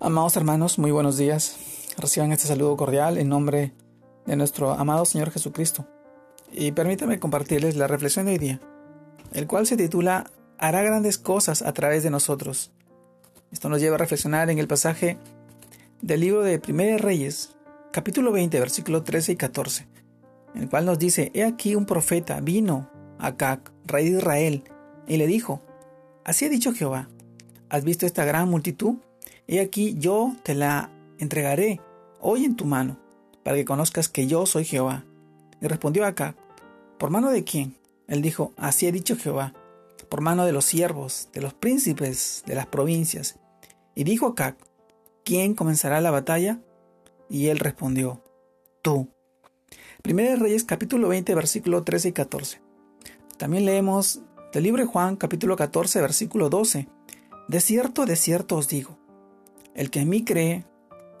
Amados hermanos, muy buenos días. Reciban este saludo cordial en nombre de nuestro amado Señor Jesucristo. Y permítanme compartirles la reflexión de hoy día, el cual se titula Hará grandes cosas a través de nosotros. Esto nos lleva a reflexionar en el pasaje del libro de Primera Reyes, capítulo 20, versículo 13 y 14, en el cual nos dice, He aquí un profeta vino a Cac, rey de Israel, y le dijo, Así ha dicho Jehová, ¿has visto esta gran multitud? He aquí yo te la entregaré hoy en tu mano, para que conozcas que yo soy Jehová. Y respondió acá, ¿por mano de quién? Él dijo, así ha dicho Jehová, por mano de los siervos, de los príncipes de las provincias. Y dijo acá, ¿quién comenzará la batalla? Y él respondió, tú. Primera de Reyes capítulo 20 versículo 13 y 14. También leemos del libro Juan capítulo 14 versículo 12. De cierto, de cierto os digo, el que en mí cree,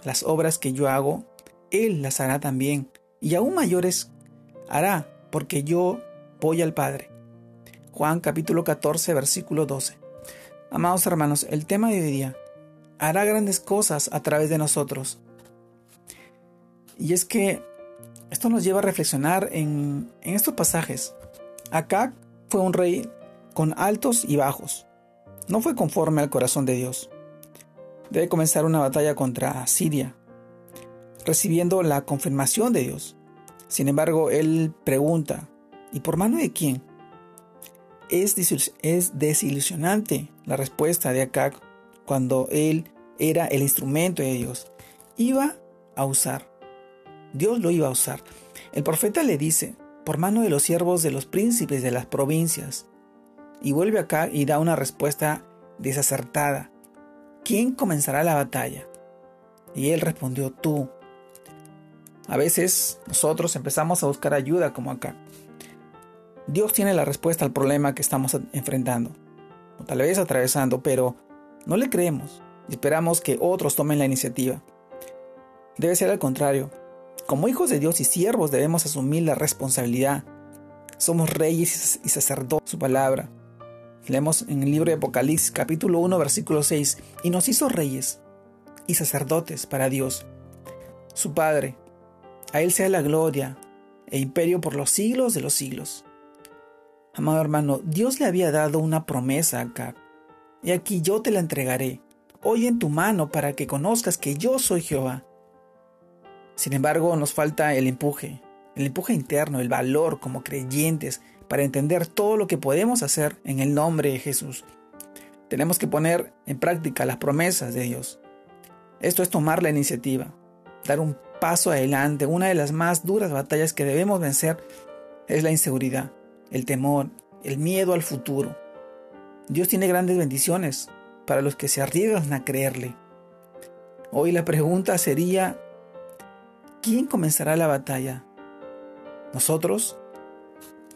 las obras que yo hago, él las hará también, y aún mayores hará, porque yo voy al Padre. Juan capítulo 14, versículo 12. Amados hermanos, el tema de hoy día hará grandes cosas a través de nosotros. Y es que esto nos lleva a reflexionar en, en estos pasajes. Acá fue un rey con altos y bajos. No fue conforme al corazón de Dios debe comenzar una batalla contra Siria, recibiendo la confirmación de Dios. Sin embargo, él pregunta, ¿y por mano de quién? Es, desilusionante la respuesta de Acab cuando él era el instrumento de Dios. Iba a usar. Dios lo iba a usar. El profeta le dice, por mano de los siervos de los príncipes de las provincias. Y vuelve acá y da una respuesta desacertada. ¿Quién comenzará la batalla? Y él respondió, tú. A veces nosotros empezamos a buscar ayuda como acá. Dios tiene la respuesta al problema que estamos enfrentando, o tal vez atravesando, pero no le creemos y esperamos que otros tomen la iniciativa. Debe ser al contrario. Como hijos de Dios y siervos debemos asumir la responsabilidad. Somos reyes y sacerdotes, su palabra. Leemos en el libro de Apocalipsis capítulo 1 versículo 6, y nos hizo reyes y sacerdotes para Dios, su Padre. A Él sea la gloria e imperio por los siglos de los siglos. Amado hermano, Dios le había dado una promesa acá, y aquí yo te la entregaré, hoy en tu mano para que conozcas que yo soy Jehová. Sin embargo, nos falta el empuje, el empuje interno, el valor como creyentes para entender todo lo que podemos hacer en el nombre de Jesús. Tenemos que poner en práctica las promesas de Dios. Esto es tomar la iniciativa, dar un paso adelante. Una de las más duras batallas que debemos vencer es la inseguridad, el temor, el miedo al futuro. Dios tiene grandes bendiciones para los que se arriesgan a creerle. Hoy la pregunta sería, ¿quién comenzará la batalla? ¿Nosotros?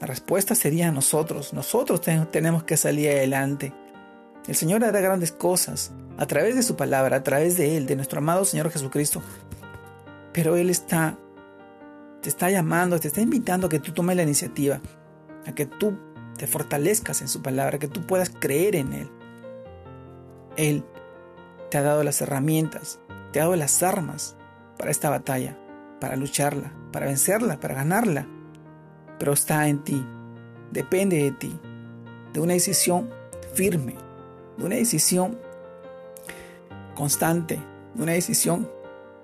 La respuesta sería nosotros. Nosotros tenemos que salir adelante. El Señor hará grandes cosas a través de su palabra, a través de Él, de nuestro amado Señor Jesucristo. Pero Él está, te está llamando, te está invitando a que tú tomes la iniciativa, a que tú te fortalezcas en su palabra, que tú puedas creer en Él. Él te ha dado las herramientas, te ha dado las armas para esta batalla para lucharla, para vencerla, para ganarla. Pero está en ti, depende de ti, de una decisión firme, de una decisión constante, de una decisión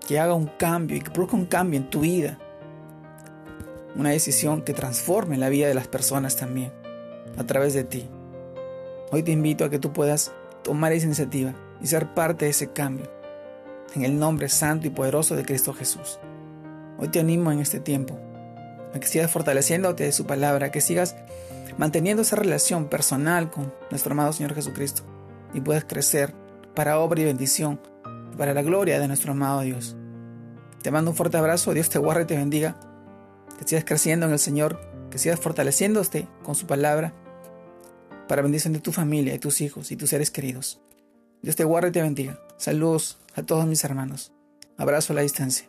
que haga un cambio y que produzca un cambio en tu vida. Una decisión que transforme la vida de las personas también, a través de ti. Hoy te invito a que tú puedas tomar esa iniciativa y ser parte de ese cambio. En el nombre santo y poderoso de Cristo Jesús. Hoy te animo en este tiempo a que sigas fortaleciéndote de su palabra, que sigas manteniendo esa relación personal con nuestro amado Señor Jesucristo y puedas crecer para obra y bendición, para la gloria de nuestro amado Dios. Te mando un fuerte abrazo, Dios te guarde y te bendiga, que sigas creciendo en el Señor, que sigas fortaleciéndote con su palabra para bendición de tu familia y tus hijos y tus seres queridos. Dios te guarde y te bendiga. Saludos a todos mis hermanos. Abrazo a la distancia.